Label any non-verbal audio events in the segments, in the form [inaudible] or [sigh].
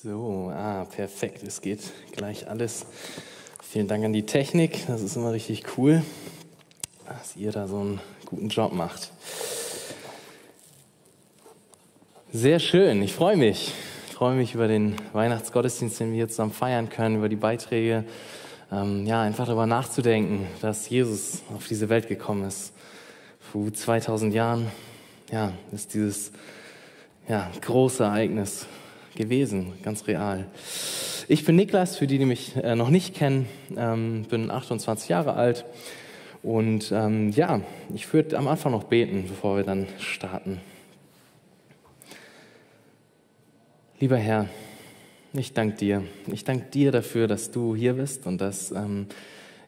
So, ah, perfekt. Es geht gleich alles. Vielen Dank an die Technik. Das ist immer richtig cool, dass ihr da so einen guten Job macht. Sehr schön. Ich freue mich. Ich freue mich über den Weihnachtsgottesdienst, den wir hier zusammen feiern können, über die Beiträge. Ähm, ja, einfach darüber nachzudenken, dass Jesus auf diese Welt gekommen ist. Vor 2000 Jahren, ja, ist dieses ja, große Ereignis gewesen, ganz real. Ich bin Niklas, für die, die mich äh, noch nicht kennen, ähm, bin 28 Jahre alt und ähm, ja, ich würde am Anfang noch beten, bevor wir dann starten. Lieber Herr, ich danke dir. Ich danke dir dafür, dass du hier bist und dass ähm,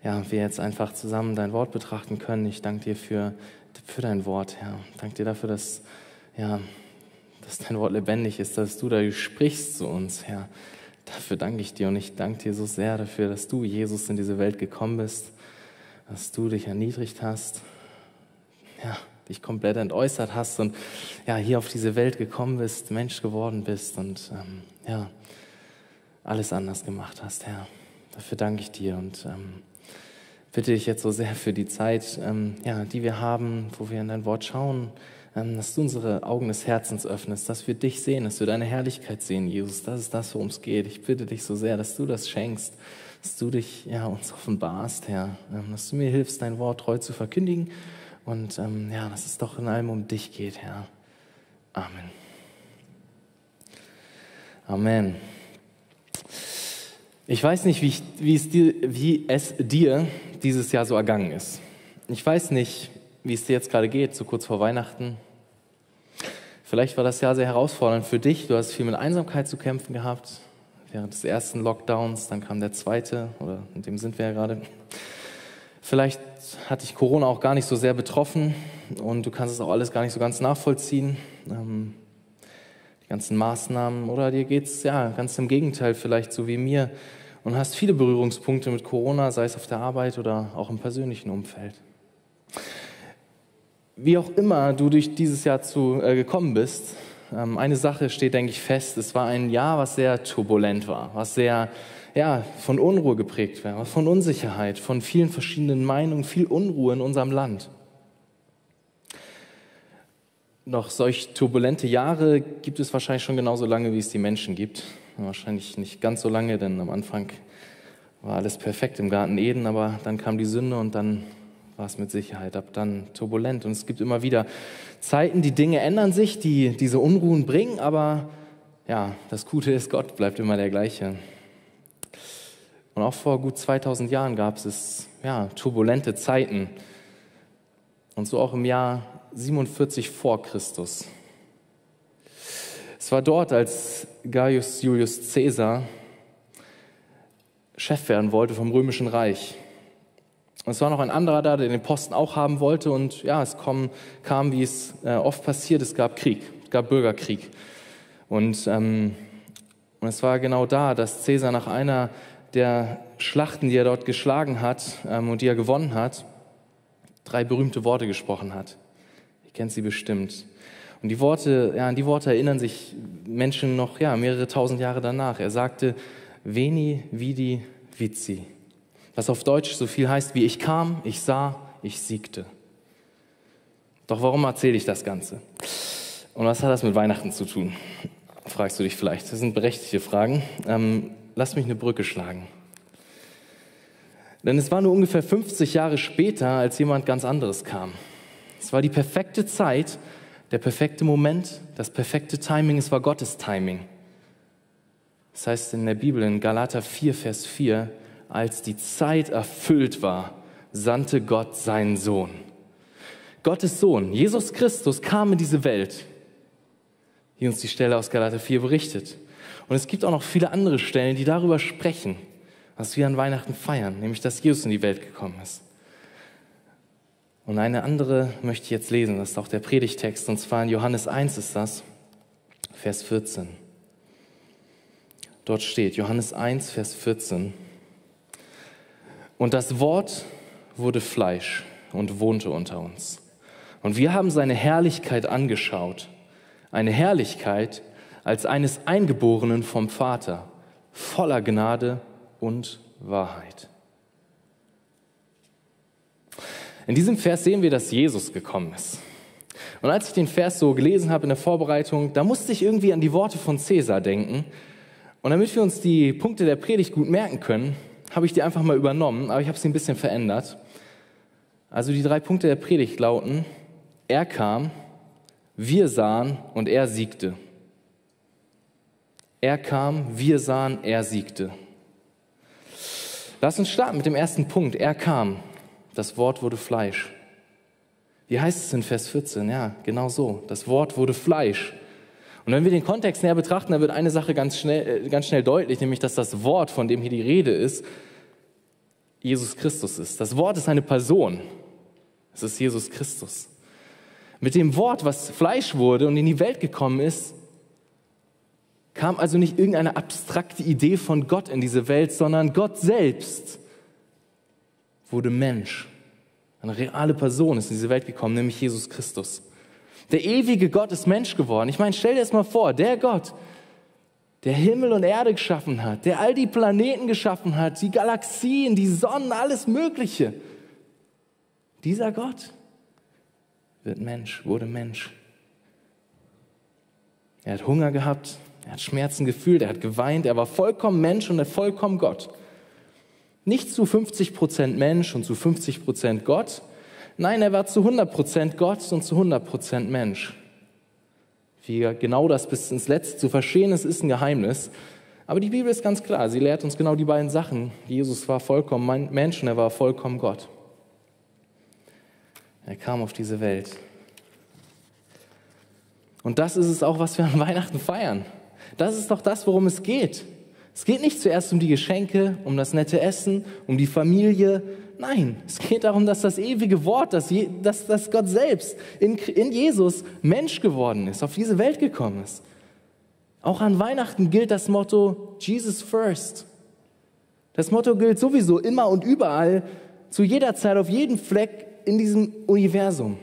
ja, wir jetzt einfach zusammen dein Wort betrachten können. Ich danke dir für, für dein Wort, Herr. Ich danke dir dafür, dass ja, dass dein Wort lebendig ist, dass du da sprichst zu uns, Herr. Dafür danke ich dir und ich danke dir so sehr dafür, dass du, Jesus, in diese Welt gekommen bist, dass du dich erniedrigt hast, ja, dich komplett entäußert hast und ja, hier auf diese Welt gekommen bist, Mensch geworden bist und ähm, ja, alles anders gemacht hast, Herr. Dafür danke ich dir und ähm, bitte dich jetzt so sehr für die Zeit, ähm, ja, die wir haben, wo wir in dein Wort schauen, dass du unsere Augen des Herzens öffnest, dass wir dich sehen, dass wir deine Herrlichkeit sehen, Jesus. Das ist das, worum es geht. Ich bitte dich so sehr, dass du das schenkst, dass du dich ja, uns offenbarst, Herr, ähm, dass du mir hilfst, dein Wort treu zu verkündigen und ähm, ja, dass es doch in allem um dich geht, Herr. Amen. Amen. Ich weiß nicht, wie, ich, wie, es dir, wie es dir dieses Jahr so ergangen ist. Ich weiß nicht, wie es dir jetzt gerade geht, so kurz vor Weihnachten. Vielleicht war das Jahr sehr herausfordernd für dich. Du hast viel mit Einsamkeit zu kämpfen gehabt. Während des ersten Lockdowns, dann kam der zweite, oder in dem sind wir ja gerade. Vielleicht hat dich Corona auch gar nicht so sehr betroffen und du kannst es auch alles gar nicht so ganz nachvollziehen. Ähm, die ganzen Maßnahmen. Oder dir geht es ja ganz im Gegenteil, vielleicht so wie mir und hast viele Berührungspunkte mit Corona, sei es auf der Arbeit oder auch im persönlichen Umfeld. Wie auch immer du durch dieses Jahr zu, äh, gekommen bist, ähm, eine Sache steht, denke ich, fest. Es war ein Jahr, was sehr turbulent war, was sehr ja, von Unruhe geprägt war, von Unsicherheit, von vielen verschiedenen Meinungen, viel Unruhe in unserem Land. Noch solch turbulente Jahre gibt es wahrscheinlich schon genauso lange, wie es die Menschen gibt. Wahrscheinlich nicht ganz so lange, denn am Anfang war alles perfekt im Garten Eden, aber dann kam die Sünde und dann war es mit Sicherheit ab dann turbulent. Und es gibt immer wieder Zeiten, die Dinge ändern sich, die diese Unruhen bringen, aber ja, das Gute ist, Gott bleibt immer der gleiche. Und auch vor gut 2000 Jahren gab es ja, turbulente Zeiten. Und so auch im Jahr 47 vor Christus. Es war dort, als Gaius Julius Caesar Chef werden wollte vom Römischen Reich. Es war noch ein anderer da, der den Posten auch haben wollte. Und ja, es kam, kam wie es äh, oft passiert, es gab Krieg, es gab Bürgerkrieg. Und, ähm, und es war genau da, dass Caesar nach einer der Schlachten, die er dort geschlagen hat ähm, und die er gewonnen hat, drei berühmte Worte gesprochen hat. Ihr kennt sie bestimmt. Und die Worte, ja, an die Worte erinnern sich Menschen noch ja, mehrere tausend Jahre danach. Er sagte, Veni, vidi, vici was auf Deutsch so viel heißt wie ich kam, ich sah, ich siegte. Doch warum erzähle ich das Ganze? Und was hat das mit Weihnachten zu tun? Fragst du dich vielleicht. Das sind berechtigte Fragen. Ähm, lass mich eine Brücke schlagen. Denn es war nur ungefähr 50 Jahre später, als jemand ganz anderes kam. Es war die perfekte Zeit, der perfekte Moment, das perfekte Timing, es war Gottes Timing. Das heißt in der Bibel in Galater 4, Vers 4, als die Zeit erfüllt war, sandte Gott seinen Sohn. Gottes Sohn, Jesus Christus, kam in diese Welt, wie uns die Stelle aus Galater 4 berichtet. Und es gibt auch noch viele andere Stellen, die darüber sprechen, was wir an Weihnachten feiern, nämlich dass Jesus in die Welt gekommen ist. Und eine andere möchte ich jetzt lesen, das ist auch der Predigtext, und zwar in Johannes 1 ist das, Vers 14. Dort steht Johannes 1, Vers 14. Und das Wort wurde Fleisch und wohnte unter uns. Und wir haben seine Herrlichkeit angeschaut. Eine Herrlichkeit als eines Eingeborenen vom Vater, voller Gnade und Wahrheit. In diesem Vers sehen wir, dass Jesus gekommen ist. Und als ich den Vers so gelesen habe in der Vorbereitung, da musste ich irgendwie an die Worte von Cäsar denken. Und damit wir uns die Punkte der Predigt gut merken können, habe ich die einfach mal übernommen, aber ich habe sie ein bisschen verändert. Also die drei Punkte der Predigt lauten, er kam, wir sahen und er siegte. Er kam, wir sahen, er siegte. Lass uns starten mit dem ersten Punkt. Er kam. Das Wort wurde Fleisch. Wie heißt es in Vers 14? Ja, genau so. Das Wort wurde Fleisch. Und wenn wir den Kontext näher betrachten, dann wird eine Sache ganz schnell, äh, ganz schnell deutlich, nämlich dass das Wort, von dem hier die Rede ist, Jesus Christus ist. Das Wort ist eine Person. Es ist Jesus Christus. Mit dem Wort, was Fleisch wurde und in die Welt gekommen ist, kam also nicht irgendeine abstrakte Idee von Gott in diese Welt, sondern Gott selbst wurde Mensch. Eine reale Person ist in diese Welt gekommen, nämlich Jesus Christus. Der ewige Gott ist Mensch geworden. Ich meine, stell dir das mal vor, der Gott, der Himmel und Erde geschaffen hat, der all die Planeten geschaffen hat, die Galaxien, die Sonnen, alles Mögliche. Dieser Gott wird Mensch, wurde Mensch. Er hat Hunger gehabt, er hat Schmerzen gefühlt, er hat geweint, er war vollkommen Mensch und er vollkommen Gott. Nicht zu 50 Prozent Mensch und zu 50 Prozent Gott. Nein, er war zu 100 Prozent Gott und zu 100 Prozent Mensch. Wie genau das bis ins Letzte zu verstehen ist, ist ein Geheimnis. Aber die Bibel ist ganz klar. Sie lehrt uns genau die beiden Sachen. Jesus war vollkommen Mensch und er war vollkommen Gott. Er kam auf diese Welt. Und das ist es auch, was wir an Weihnachten feiern. Das ist doch das, worum es geht. Es geht nicht zuerst um die Geschenke, um das nette Essen, um die Familie. Nein, es geht darum, dass das ewige Wort, dass, dass, dass Gott selbst in, in Jesus Mensch geworden ist, auf diese Welt gekommen ist. Auch an Weihnachten gilt das Motto Jesus First. Das Motto gilt sowieso immer und überall, zu jeder Zeit, auf jeden Fleck in diesem Universum.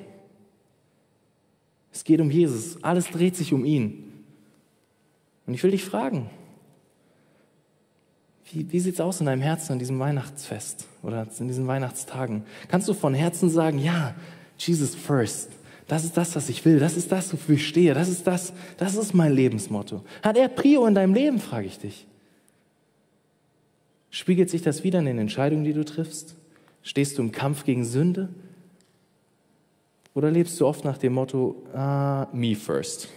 Es geht um Jesus. Alles dreht sich um ihn. Und ich will dich fragen, wie, wie sieht es aus in deinem Herzen an diesem Weihnachtsfest oder in diesen Weihnachtstagen? Kannst du von Herzen sagen, ja, Jesus first. Das ist das, was ich will. Das ist das, wofür ich stehe. Das ist das, das ist mein Lebensmotto. Hat er Prio in deinem Leben, frage ich dich. Spiegelt sich das wieder in den Entscheidungen, die du triffst? Stehst du im Kampf gegen Sünde? Oder lebst du oft nach dem Motto, ah, me first?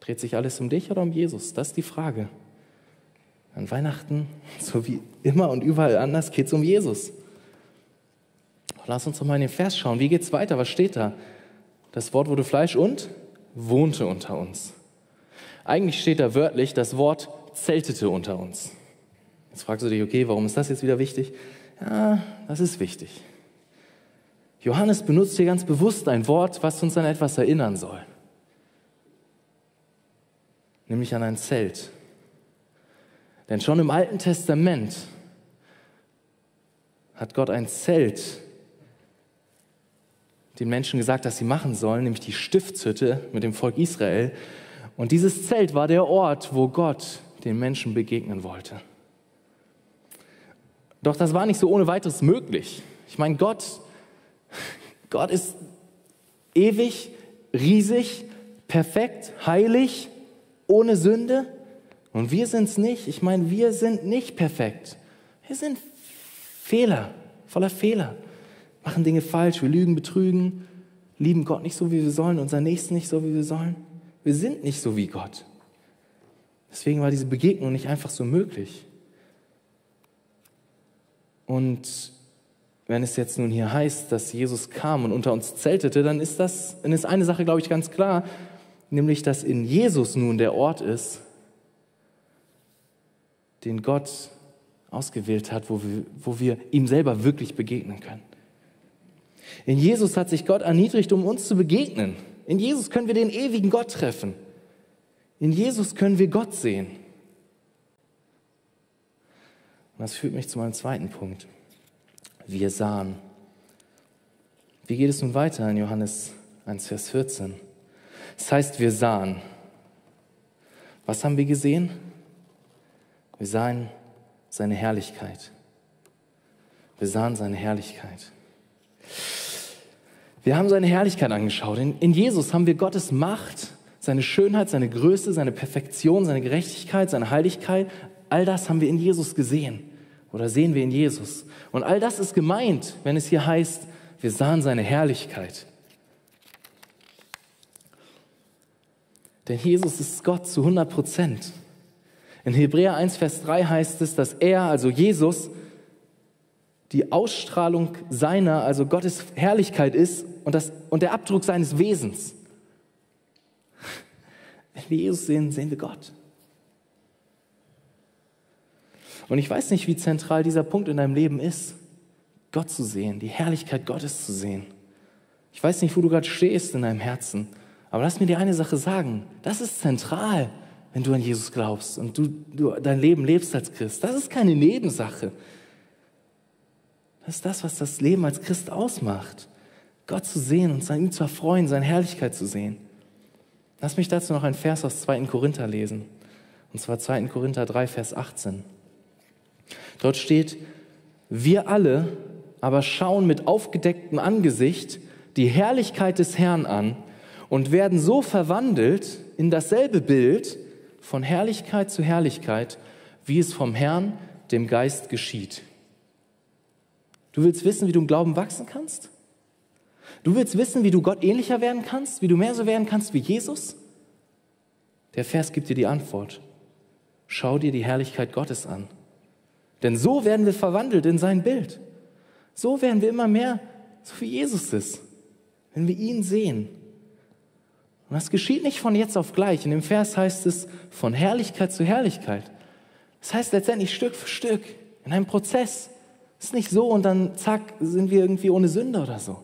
Dreht sich alles um dich oder um Jesus? Das ist die Frage. An Weihnachten, [laughs] so wie immer und überall anders, geht es um Jesus. Lass uns doch mal in den Vers schauen. Wie geht es weiter? Was steht da? Das Wort wurde Fleisch und wohnte unter uns. Eigentlich steht da wörtlich, das Wort zeltete unter uns. Jetzt fragst du dich, okay, warum ist das jetzt wieder wichtig? Ja, das ist wichtig. Johannes benutzt hier ganz bewusst ein Wort, was uns an etwas erinnern soll nämlich an ein Zelt. Denn schon im Alten Testament hat Gott ein Zelt den Menschen gesagt, dass sie machen sollen, nämlich die Stiftshütte mit dem Volk Israel. Und dieses Zelt war der Ort, wo Gott den Menschen begegnen wollte. Doch das war nicht so ohne weiteres möglich. Ich meine, Gott, Gott ist ewig, riesig, perfekt, heilig ohne Sünde und wir sind es nicht. Ich meine, wir sind nicht perfekt. Wir sind Fehler, voller Fehler, machen Dinge falsch, wir lügen, betrügen, lieben Gott nicht so, wie wir sollen, unseren Nächsten nicht so, wie wir sollen. Wir sind nicht so wie Gott. Deswegen war diese Begegnung nicht einfach so möglich. Und wenn es jetzt nun hier heißt, dass Jesus kam und unter uns zeltete, dann ist das, dann ist eine Sache, glaube ich, ganz klar nämlich dass in Jesus nun der Ort ist, den Gott ausgewählt hat, wo wir, wo wir ihm selber wirklich begegnen können. In Jesus hat sich Gott erniedrigt, um uns zu begegnen. In Jesus können wir den ewigen Gott treffen. In Jesus können wir Gott sehen. Und das führt mich zu meinem zweiten Punkt. Wir sahen. Wie geht es nun weiter in Johannes 1, Vers 14? Das heißt, wir sahen. Was haben wir gesehen? Wir sahen seine Herrlichkeit. Wir sahen seine Herrlichkeit. Wir haben seine Herrlichkeit angeschaut. In, in, Jesus haben wir Gottes Macht, seine Schönheit, seine Größe, seine Perfektion, seine Gerechtigkeit, seine Heiligkeit. All das haben wir in Jesus gesehen oder sehen wir in Jesus. Und all das ist gemeint, wenn es hier heißt, wir sahen seine Herrlichkeit. Denn Jesus ist Gott zu 100 Prozent. In Hebräer 1, Vers 3 heißt es, dass er, also Jesus, die Ausstrahlung seiner, also Gottes Herrlichkeit ist und, das, und der Abdruck seines Wesens. Wenn wir Jesus sehen, sehen wir Gott. Und ich weiß nicht, wie zentral dieser Punkt in deinem Leben ist, Gott zu sehen, die Herrlichkeit Gottes zu sehen. Ich weiß nicht, wo du gerade stehst in deinem Herzen. Aber lass mir dir eine Sache sagen. Das ist zentral, wenn du an Jesus glaubst und du, du dein Leben lebst als Christ. Das ist keine Nebensache. Das ist das, was das Leben als Christ ausmacht. Gott zu sehen und ihn zu erfreuen, seine Herrlichkeit zu sehen. Lass mich dazu noch einen Vers aus 2. Korinther lesen. Und zwar 2. Korinther 3, Vers 18. Dort steht, wir alle aber schauen mit aufgedecktem Angesicht die Herrlichkeit des Herrn an und werden so verwandelt in dasselbe Bild von Herrlichkeit zu Herrlichkeit, wie es vom Herrn, dem Geist, geschieht. Du willst wissen, wie du im Glauben wachsen kannst? Du willst wissen, wie du Gott ähnlicher werden kannst, wie du mehr so werden kannst wie Jesus? Der Vers gibt dir die Antwort. Schau dir die Herrlichkeit Gottes an. Denn so werden wir verwandelt in sein Bild. So werden wir immer mehr so wie Jesus ist, wenn wir ihn sehen. Und das geschieht nicht von jetzt auf gleich. In dem Vers heißt es von Herrlichkeit zu Herrlichkeit. Das heißt letztendlich Stück für Stück in einem Prozess. Es ist nicht so und dann zack, sind wir irgendwie ohne Sünde oder so.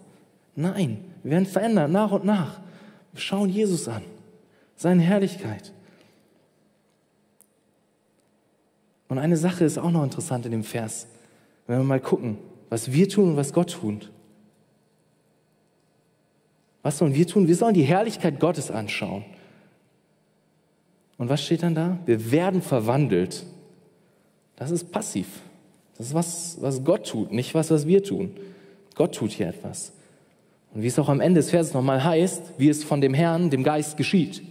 Nein, wir werden verändert nach und nach. Wir schauen Jesus an, seine Herrlichkeit. Und eine Sache ist auch noch interessant in dem Vers, wenn wir mal gucken, was wir tun und was Gott tut. Was sollen wir tun? Wir sollen die Herrlichkeit Gottes anschauen. Und was steht dann da? Wir werden verwandelt. Das ist passiv. Das ist was, was Gott tut, nicht was, was wir tun. Gott tut hier etwas. Und wie es auch am Ende des Verses nochmal heißt, wie es von dem Herrn, dem Geist geschieht.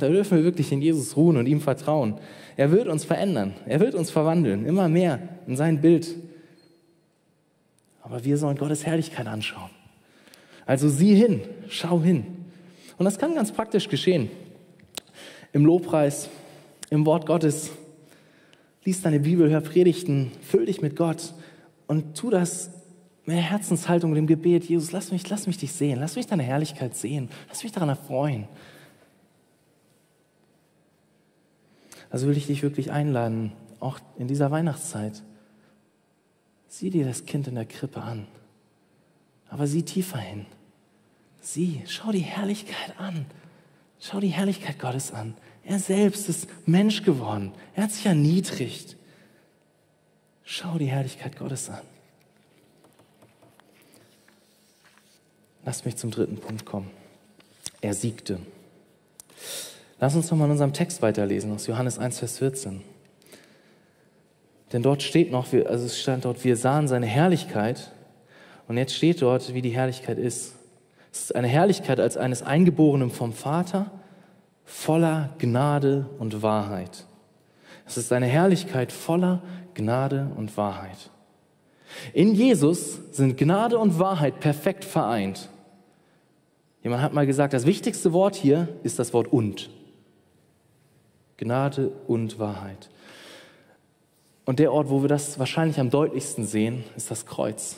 Da dürfen wir wirklich in Jesus ruhen und ihm vertrauen. Er wird uns verändern. Er wird uns verwandeln, immer mehr in sein Bild. Aber wir sollen Gottes Herrlichkeit anschauen. Also sieh hin, schau hin. Und das kann ganz praktisch geschehen. Im Lobpreis, im Wort Gottes. Lies deine Bibel, hör Predigten, füll dich mit Gott und tu das mit der Herzenshaltung dem Gebet. Jesus, lass mich, lass mich dich sehen, lass mich deine Herrlichkeit sehen, lass mich daran erfreuen. Also will ich dich wirklich einladen, auch in dieser Weihnachtszeit. Sieh dir das Kind in der Krippe an. Aber sieh tiefer hin. Sieh, schau die Herrlichkeit an. Schau die Herrlichkeit Gottes an. Er selbst ist Mensch geworden. Er hat sich erniedrigt. Schau die Herrlichkeit Gottes an. Lass mich zum dritten Punkt kommen. Er siegte. Lass uns nochmal in unserem Text weiterlesen, aus Johannes 1, Vers 14. Denn dort steht noch, also es stand dort, wir sahen seine Herrlichkeit und jetzt steht dort, wie die Herrlichkeit ist. Es ist eine Herrlichkeit als eines Eingeborenen vom Vater, voller Gnade und Wahrheit. Es ist eine Herrlichkeit voller Gnade und Wahrheit. In Jesus sind Gnade und Wahrheit perfekt vereint. Jemand hat mal gesagt, das wichtigste Wort hier ist das Wort und. Gnade und Wahrheit. Und der Ort, wo wir das wahrscheinlich am deutlichsten sehen, ist das Kreuz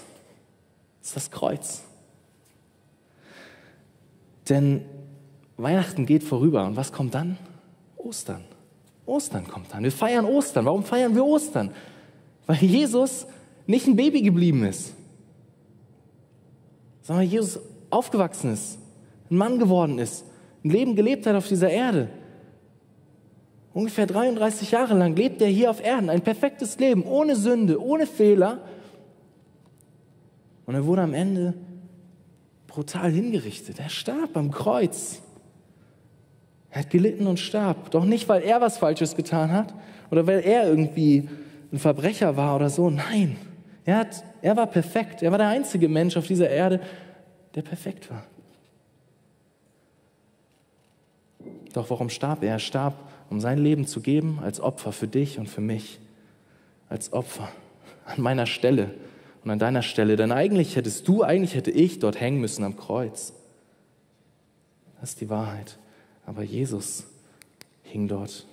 ist das Kreuz. Denn Weihnachten geht vorüber und was kommt dann? Ostern. Ostern kommt dann. Wir feiern Ostern. Warum feiern wir Ostern? Weil Jesus nicht ein Baby geblieben ist, sondern Jesus aufgewachsen ist, ein Mann geworden ist, ein Leben gelebt hat auf dieser Erde. Ungefähr 33 Jahre lang lebt er hier auf Erden, ein perfektes Leben, ohne Sünde, ohne Fehler und er wurde am Ende brutal hingerichtet. Er starb am Kreuz. Er hat gelitten und starb. Doch nicht, weil er was Falsches getan hat oder weil er irgendwie ein Verbrecher war oder so. Nein, er, hat, er war perfekt. Er war der einzige Mensch auf dieser Erde, der perfekt war. Doch warum starb er? Er starb, um sein Leben zu geben als Opfer für dich und für mich. Als Opfer. An meiner Stelle und an deiner Stelle. Denn eigentlich hättest du, eigentlich hätte ich dort hängen müssen am Kreuz. Das ist die Wahrheit. Aber Jesus hing dort.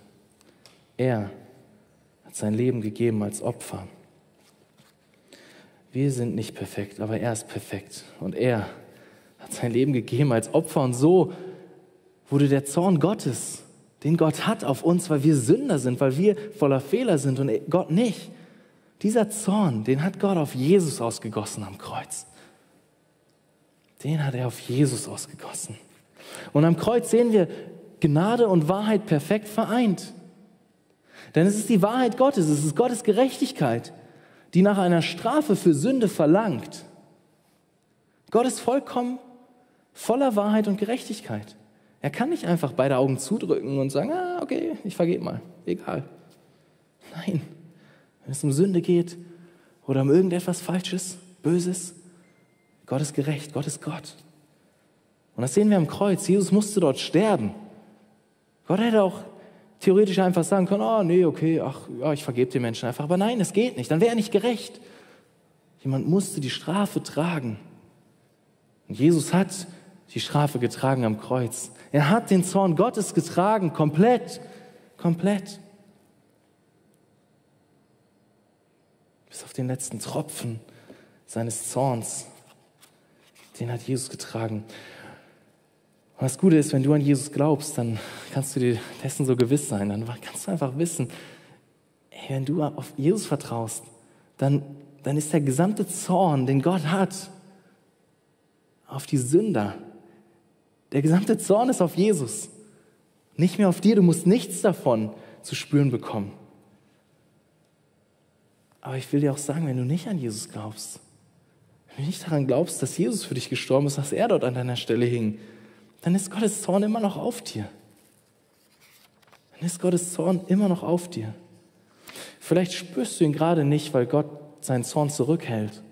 Er hat sein Leben gegeben als Opfer. Wir sind nicht perfekt, aber er ist perfekt. Und er hat sein Leben gegeben als Opfer. Und so wurde der Zorn Gottes, den Gott hat auf uns, weil wir Sünder sind, weil wir voller Fehler sind und Gott nicht. Dieser Zorn, den hat Gott auf Jesus ausgegossen am Kreuz. Den hat er auf Jesus ausgegossen. Und am Kreuz sehen wir Gnade und Wahrheit perfekt vereint. Denn es ist die Wahrheit Gottes, es ist Gottes Gerechtigkeit, die nach einer Strafe für Sünde verlangt. Gott ist vollkommen voller Wahrheit und Gerechtigkeit. Er kann nicht einfach beide Augen zudrücken und sagen, ah, okay, ich vergebe mal, egal. Nein, wenn es um Sünde geht oder um irgendetwas Falsches, Böses, Gott ist gerecht, Gott ist Gott. Und das sehen wir am Kreuz. Jesus musste dort sterben. Gott hätte auch theoretisch einfach sagen können, oh nee, okay, ach ja, ich vergebe den Menschen einfach. Aber nein, es geht nicht. Dann wäre er nicht gerecht. Jemand musste die Strafe tragen. Und Jesus hat die Strafe getragen am Kreuz. Er hat den Zorn Gottes getragen, komplett, komplett. Bis auf den letzten Tropfen seines Zorns. Den hat Jesus getragen. Und das Gute ist, wenn du an Jesus glaubst, dann kannst du dir dessen so gewiss sein. Dann kannst du einfach wissen, ey, wenn du auf Jesus vertraust, dann, dann ist der gesamte Zorn, den Gott hat, auf die Sünder. Der gesamte Zorn ist auf Jesus. Nicht mehr auf dir. Du musst nichts davon zu spüren bekommen. Aber ich will dir auch sagen, wenn du nicht an Jesus glaubst, wenn du nicht daran glaubst, dass Jesus für dich gestorben ist, dass er dort an deiner Stelle hing, dann ist Gottes Zorn immer noch auf dir. Dann ist Gottes Zorn immer noch auf dir. Vielleicht spürst du ihn gerade nicht, weil Gott seinen Zorn zurückhält.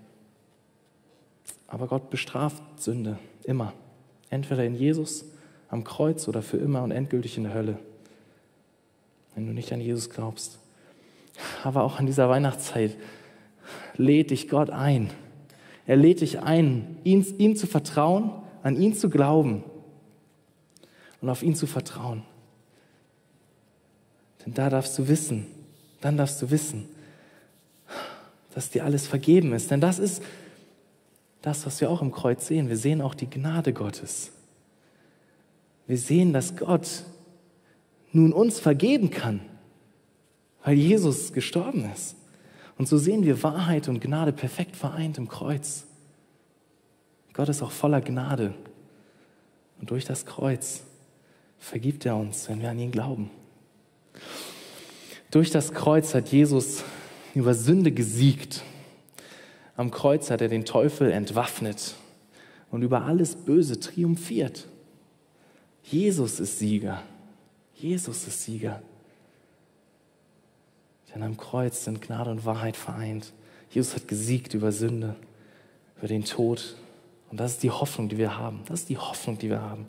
Aber Gott bestraft Sünde immer. Entweder in Jesus am Kreuz oder für immer und endgültig in der Hölle. Wenn du nicht an Jesus glaubst. Aber auch in dieser Weihnachtszeit lädt dich Gott ein. Er lädt dich ein, ihm, ihm zu vertrauen, an ihn zu glauben und auf ihn zu vertrauen. Denn da darfst du wissen, dann darfst du wissen, dass dir alles vergeben ist. Denn das ist das, was wir auch im Kreuz sehen. Wir sehen auch die Gnade Gottes. Wir sehen, dass Gott nun uns vergeben kann, weil Jesus gestorben ist. Und so sehen wir Wahrheit und Gnade perfekt vereint im Kreuz. Gott ist auch voller Gnade. Und durch das Kreuz vergibt er uns, wenn wir an ihn glauben. Durch das Kreuz hat Jesus über Sünde gesiegt. Am Kreuz hat er den Teufel entwaffnet und über alles Böse triumphiert. Jesus ist Sieger. Jesus ist Sieger. Denn am Kreuz sind Gnade und Wahrheit vereint. Jesus hat gesiegt über Sünde, über den Tod. Und das ist die Hoffnung, die wir haben. Das ist die Hoffnung, die wir haben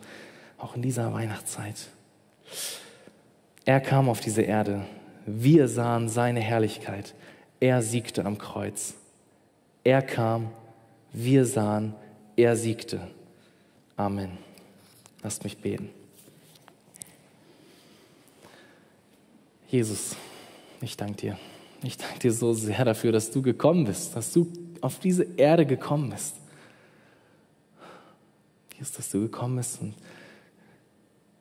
auch in dieser Weihnachtszeit. Er kam auf diese Erde. Wir sahen seine Herrlichkeit. Er siegte am Kreuz. Er kam, wir sahen, er siegte. Amen. Lasst mich beten. Jesus, ich danke dir. Ich danke dir so sehr dafür, dass du gekommen bist, dass du auf diese Erde gekommen bist. Jesus, dass du gekommen bist und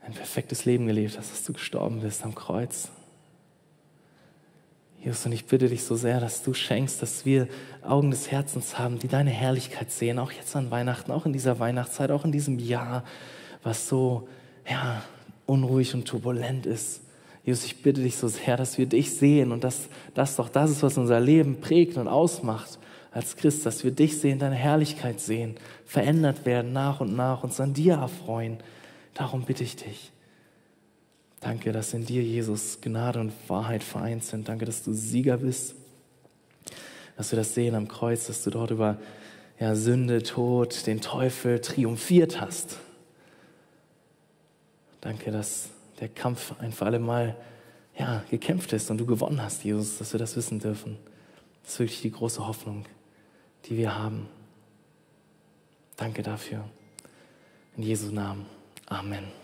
ein perfektes Leben gelebt hast, dass du gestorben bist am Kreuz. Jesus, und ich bitte dich so sehr, dass du schenkst, dass wir Augen des Herzens haben, die deine Herrlichkeit sehen, auch jetzt an Weihnachten, auch in dieser Weihnachtszeit, auch in diesem Jahr, was so ja, unruhig und turbulent ist. Jesus, ich bitte dich so sehr, dass wir dich sehen und dass das doch das ist, was unser Leben prägt und ausmacht als Christ, dass wir dich sehen, deine Herrlichkeit sehen, verändert werden nach und nach, uns an dir erfreuen. Darum bitte ich dich. Danke, dass in dir, Jesus, Gnade und Wahrheit vereint sind. Danke, dass du Sieger bist, dass wir das sehen am Kreuz, dass du dort über ja, Sünde, Tod, den Teufel triumphiert hast. Danke, dass der Kampf ein für alle Mal ja, gekämpft ist und du gewonnen hast, Jesus, dass wir das wissen dürfen. Das ist wirklich die große Hoffnung, die wir haben. Danke dafür. In Jesu Namen. Amen.